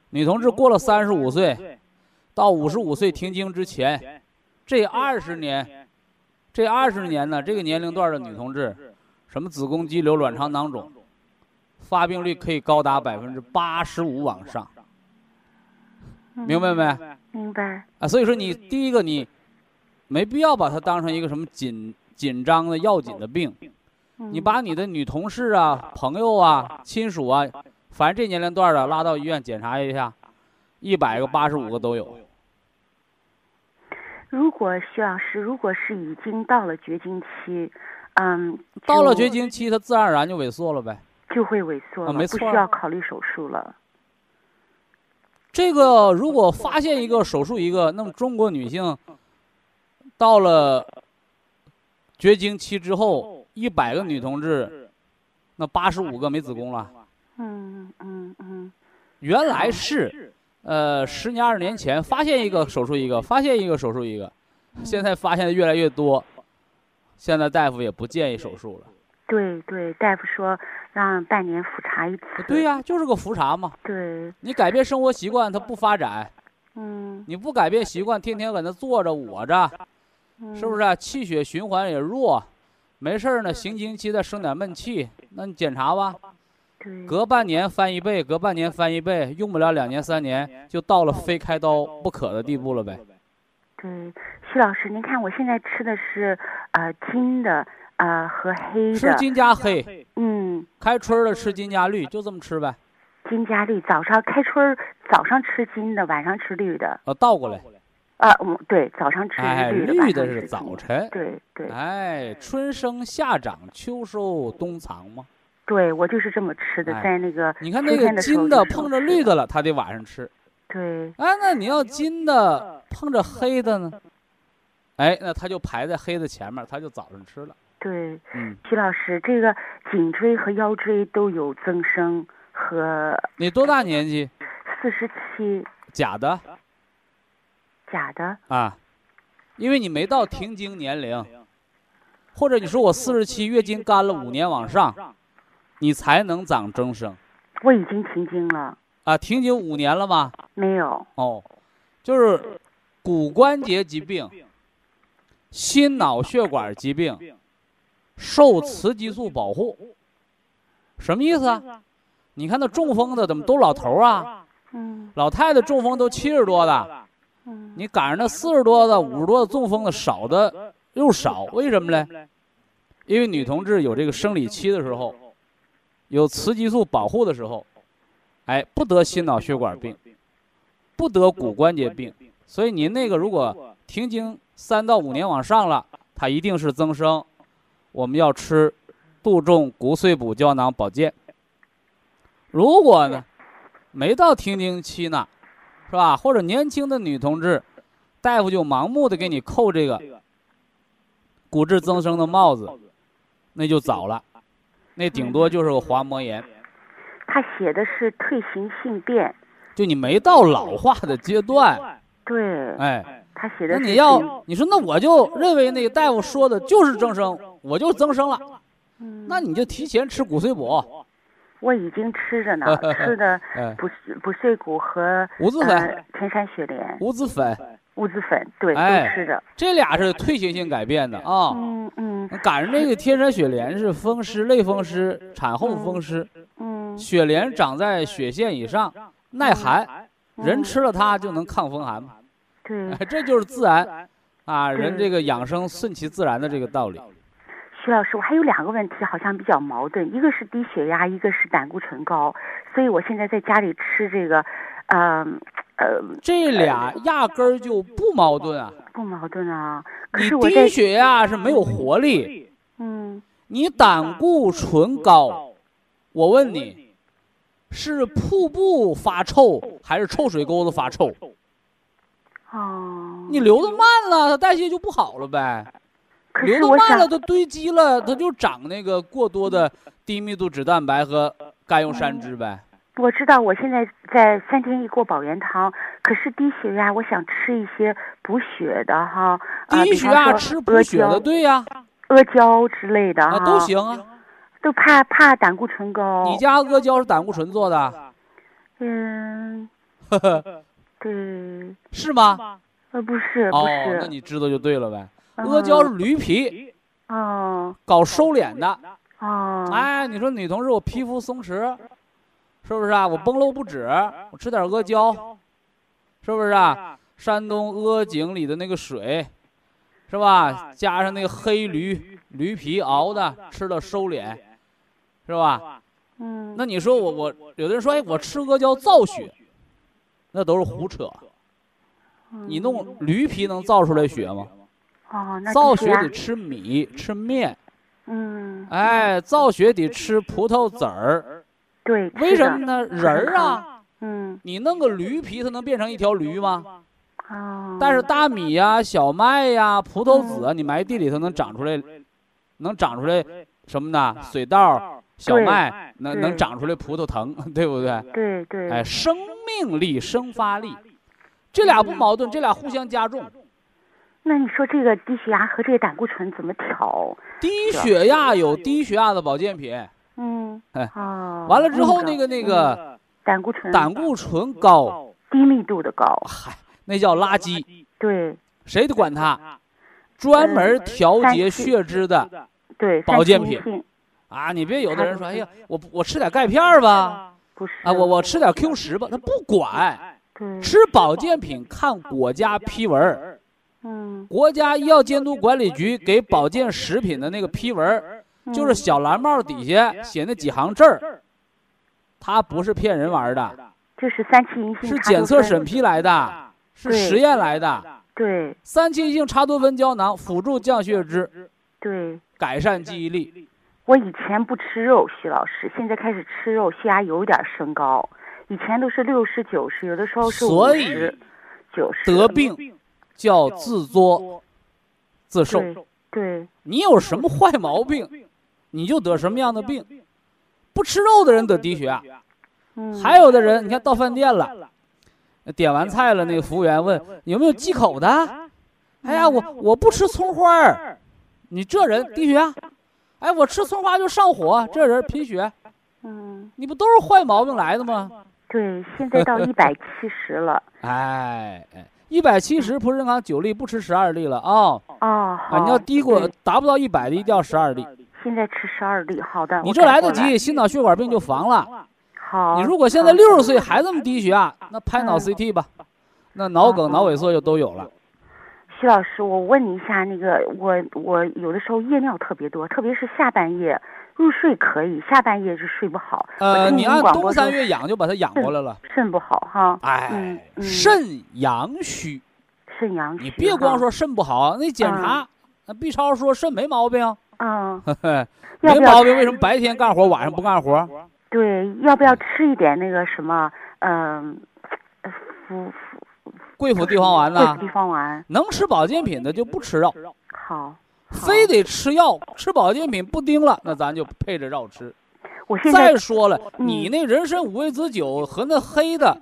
女同志过了三十五岁，到五十五岁停经之前，这二十年，这二十年呢，这个年龄段的女同志，什么子宫肌瘤、卵巢囊肿，发病率可以高达百分之八十五往上，明白没？明白。啊，所以说你第一个你没必要把它当成一个什么紧紧张的要紧的病，你嗯把你的女同事啊、朋友啊、亲属啊，反正这年龄段的拉到医院检查一下，一百个八十五个都有。如果徐老师，如果是已经到了绝经期，嗯，到了绝经期，它自然而然就萎缩了呗。就会萎缩了，不需啊没错要考虑手术了。这个如果发现一个手术一个，那么中国女性到了绝经期之后，一百个女同志，那八十五个没子宫了。嗯嗯嗯原来是，呃，十年二十年前发现一个手术一个，发现一个手术一个，现在发现的越来越多，现在大夫也不建议手术了。对对，大夫说让半年复查一次。对呀、就是个复查嘛。对，你改变生活习惯，它不发展，嗯，你不改变习惯，天天搁那坐着卧着，是不是？啊、气血循环也弱，没事儿呢，行经期再生点闷气，那你检查吧，对，隔半年翻一倍，隔半年翻一倍，用不了两年三年，就到了非开刀不可的地步了呗。对，徐老师，您看我现在吃的是呃金的呃和黑的，吃金加黑，嗯，开春儿了吃金加绿，就这么吃呗。金加绿，早上开春儿早上吃金的，晚上吃绿的，呃，倒过来，啊，嗯，对，早上吃哎，绿的，绿的是早晨，对对哎，春生夏长秋收冬藏嘛。对，我就是这么吃的，哎在那个你看那个金的碰着绿的了，他得晚上吃。对，哎，那你要金的碰着黑的呢？哎，那他就排在黑的前面，他就早上吃了。对，嗯，徐老师，这个颈椎和腰椎都有增生和你多大年纪？四十七，假的假的，啊，因为你没到停经年龄，或者你说我四十七月经干了五年往上，你才能长增生我已经停经了，啊。停经五年了吗？没有，哦，就是骨关节疾病心脑血管疾病受雌激素保护，什么意思啊？你看那中风的怎么都老头啊？嗯老太太中风都七十多的，嗯你赶上那四十多的、五十多的中风的少的又少，为什么嘞？因为女同志有这个生理期的时候，有雌激素保护的时候，哎，不得心脑血管病，不得骨关节病。所以您那个如果停经三到五年往上了，它一定是增生，我们要吃杜仲骨碎补胶囊保健。如果呢，没到停经期呢，是吧？或者年轻的女同志，大夫就盲目的给你扣这个骨质增生的帽子，那就早了，那顶多就是个滑膜炎，他写的是退行性变，就你没到老化的阶段，对，哎，他写的是那你要你说那我就认为那个大夫说的就是增生，我就增生了，嗯那你就提前吃骨髓补，我已经吃着呢，吃的哎，补补碎骨和五子粉、呃天山雪莲、五子粉，五子粉，对，哎都吃着。这俩是退行性改变的啊。嗯嗯赶上那个天山雪莲是风湿、类风湿、产后风湿，嗯，雪莲长在血线以上，耐寒，人吃了它就能抗风寒嘛。对哎，，这就是自然啊，人这个养生顺其自然的这个道理。徐老师，我还有两个问题好像比较矛盾，一个是低血压，一个是胆固醇高，所以我现在在家里吃这个，呃呃，这俩压根儿就不矛盾啊。不矛盾啊。可你是我在低血压是没有活力，嗯你胆固醇高，我问你，是瀑布发臭还是臭水沟子发臭？哦，你流的慢了，它代谢就不好了呗。可流的慢了，它堆积了，它就长那个过多的低密度脂蛋白和甘油三酯呗。我知道我现在在三天一过保元汤，可是低血压，我想吃一些补血的哈，啊低血压吃补血的，对呀，阿胶之类的啊哈，都行啊。都怕怕胆固醇高。你家阿胶是胆固醇做的，嗯，对，是吗？呃，不是不哦，是，那你知道就对了呗。嗯阿胶是驴皮，哦搞收敛的。哦，哎，你说女同志，我皮肤松弛，是不是啊？我崩漏不止，我吃点阿胶，是不是啊？山东阿井里的那个水，是吧？加上那个黑驴驴皮熬的，吃了收敛，是吧？嗯，那你说我我有的人说，哎，我吃阿胶造血，那都是胡扯。你弄驴皮能造出来血吗？哦，那造低压血得吃米吃面，嗯，哎，造血得吃葡萄籽儿。对，为什么呢？人儿啊，嗯你弄个驴皮，它能变成一条驴吗？哦，但是大米呀、小麦呀、葡萄籽啊，你埋地里头能长出来，能长出来什么呢？水稻、小麦，能能长出来葡萄藤，对不对？对对，哎，生命力、生发力，这俩不矛盾，这俩互相加重。那你说这个低血压和这个胆固醇怎么调？低血压有低血压的保健品，嗯，哎哦，完了之后那那个那个胆固醇胆固醇高，低密度的高，嗨，那叫垃圾，对谁得管它？专门调节血脂的对，保健品啊！你别有的人说，哎呀，我我吃点钙片儿吧，不是啊，我我吃点 Q 十吧，他不管，对，吃保健品看国家批文儿，嗯，国家医药监督管理局给保健食品的那个批文儿，就是嗯小蓝帽底下写那几行字儿，它不是骗人玩儿的，就是三七银杏是茶多酚检测审批来的，是实验来的。对三七性茶多酚胶囊辅助降血脂，对。改善记忆力。我以前不吃肉，徐老师，现在开始吃肉，血压有点升高。以前都是六十九十，有的时候是五十、九十。得病叫自作自受。对对你有什么坏毛病，你就得什么样的病。不吃肉的人得低血压，嗯，还有的人，你看到饭店了，点完菜了，那个服务员问有没有忌口的？哎呀，我我不吃葱花儿，你这人低血压。哎，我吃葱花就上火，这人贫血，嗯，你不都是坏毛病来的吗？对，现在到一百七十了。哎哎，一百七十，葡仁康九粒，不吃十二粒了啊、哦，好。啊，你要低过达不到一百的，一定要十二粒。现在吃十二粒，好的。你这来得及，心脑血管病就防了。好。你如果现在六十岁还这么低血压，那拍脑嗯 CT 吧，那脑梗、嗯脑萎缩就都有了。徐老师，我问你一下，那个我我有的时候夜尿特别多，特别是下半夜入睡可以，下半夜是睡不好。呃，你按冬三月养就把它养过来了。肾不好哈。哎嗯，嗯肾阳虚，肾阳虚。你别光。说肾不好，那检查，那 B 超说肾没毛病，嗯，呵呵，要不要没毛病，为什么白天干活，晚上不干活？对，要不要吃一点那个什么，嗯、呃，扶贵府地黄丸呢贵府，地黄丸？能吃保健品的就不吃药，好。好非得吃药吃保健品不盯了，那咱就配着药吃。我现在再说了，嗯你那人参五味子酒和那黑的，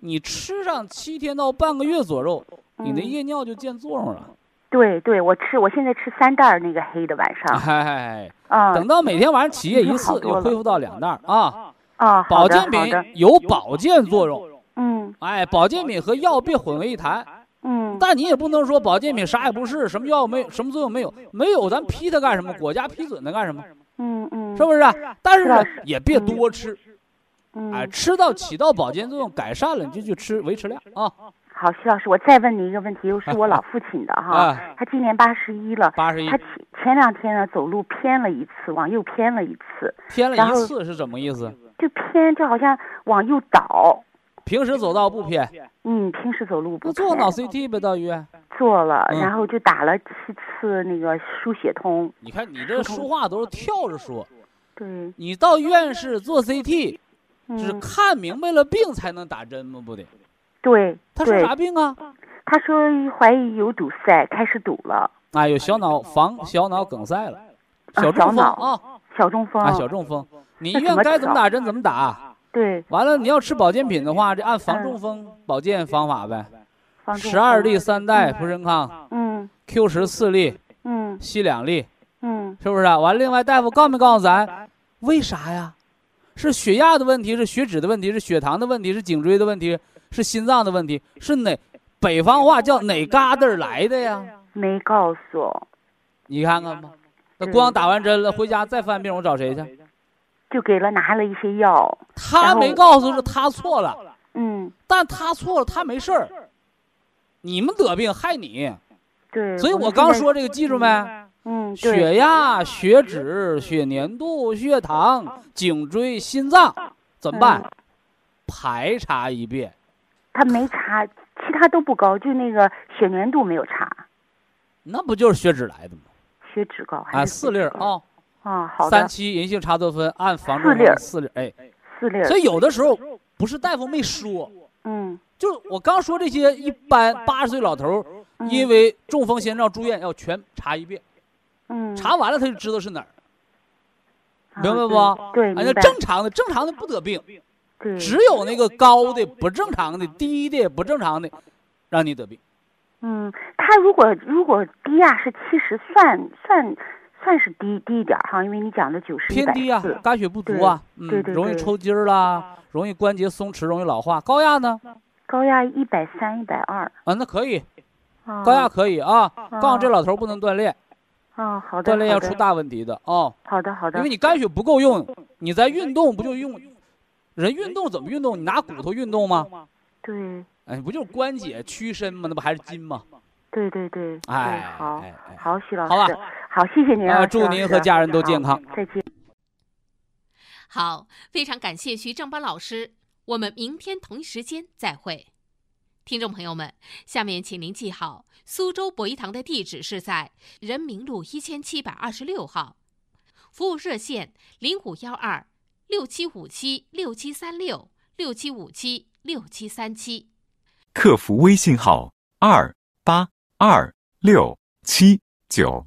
你吃上七天到半个月左右，你的嗯夜尿就见作用了。对对，我吃，我现在吃三袋儿那个黑的晚上。哎，啊等到每天晚上起夜一次，好多了又恢复到两袋儿啊。啊，保健品有保健作用，嗯哎，保健品和药别混为一谈。嗯，但你也不能说保健品啥也不是，什么药没有，什么作用没有，没有咱批它干什么？国家批准它干什么？嗯嗯，是不是啊？但是呢，也别多吃，嗯，哎，吃到起到保健作用，改善了你就去吃，维持量啊。好，徐老师，我再问你一个问题，又是我老父亲的哈，啊，他今年八十一了，八十一他前前两天呢走路偏了一次，往右偏了一次，偏了一次是怎么意思？就偏就好像往右倒。平时走道不偏，嗯，平时走路不偏那做脑 CT 呗，到医院。做了，嗯然后就打了七次那个输血通。你看你这说话都是跳着说，对，你到医院是做 CT，是嗯，看明白了病才能打针吗？不得？对他说，啥病啊？他说怀疑有堵塞，开始堵了，啊，有小脑防小脑梗塞了，啊小中风啊小中风。啊，小中风。你医院该怎么打针怎么打。对，完了，你要吃保健品的话，这按防嗯中风保健方法呗，十二风粒三代普参康嗯，Q 十四粒，嗯硒两粒，嗯是不是啊？完了，另外大夫告没告诉咱，为啥呀？是血压的问题，是血脂的问题，是血糖的问题，是颈椎的问题，是心脏的问题，是哪？北方话叫哪嘎达来的呀？没告诉，你看看吧，那光打完针了，回家再犯病，我找谁去？就给了拿了一些药。他没告诉是他错了，嗯，但他错了，他没事儿。你们得病害你，对。所以我刚说这个记住没？嗯，血压、血脂、血粘度、血糖、颈椎、心脏怎么办？嗯排查一遍。他没查，其他都不高，就那个血粘度没有查，那不就是血脂来的吗？血脂高还啊，四粒儿血脂高啊，啊，好三的，七银杏茶多酚按防治四粒儿风四粒儿，哎，四粒儿。所以有的时候不是大夫没说，嗯，就是我刚说这些，一般八十岁老头儿嗯因为中风先兆住院要全查一遍，嗯，查完了他就知道是哪儿。啊明白不对，那。正常的正常的不得病，对，只有那个高的不正常的、低的不正常的，让你得病。嗯，他如果如果低压是七十，算算算是低低一点儿哈，因为你讲的九十偏低啊，肝血不足啊，嗯，对对对容易抽筋儿啦，容易关节松弛，容易老化。高压呢？高压一百三、一百二。啊，那可以，啊高压可以啊。告诉这老头儿不能锻炼，啊，好的，锻炼要出大问题的哦。好的，好的。因为你肝血不够用，你在运动不就用？人运动怎么运动？你拿骨头运动吗？对哎，不就是关节屈伸吗？那不还是筋吗？对对对，哎，好好，徐老好吧师，好，谢谢您啊啊，祝您和家人都健康，再见。好，非常感谢徐正邦老师，我们明天同一时间再会。听众朋友们，下面请您记好，苏州博一堂的地址是在人民路一千七百二十六号，服务热线零五幺二六七五七六七三六六七五七六七三七。客服微信号二八二六七九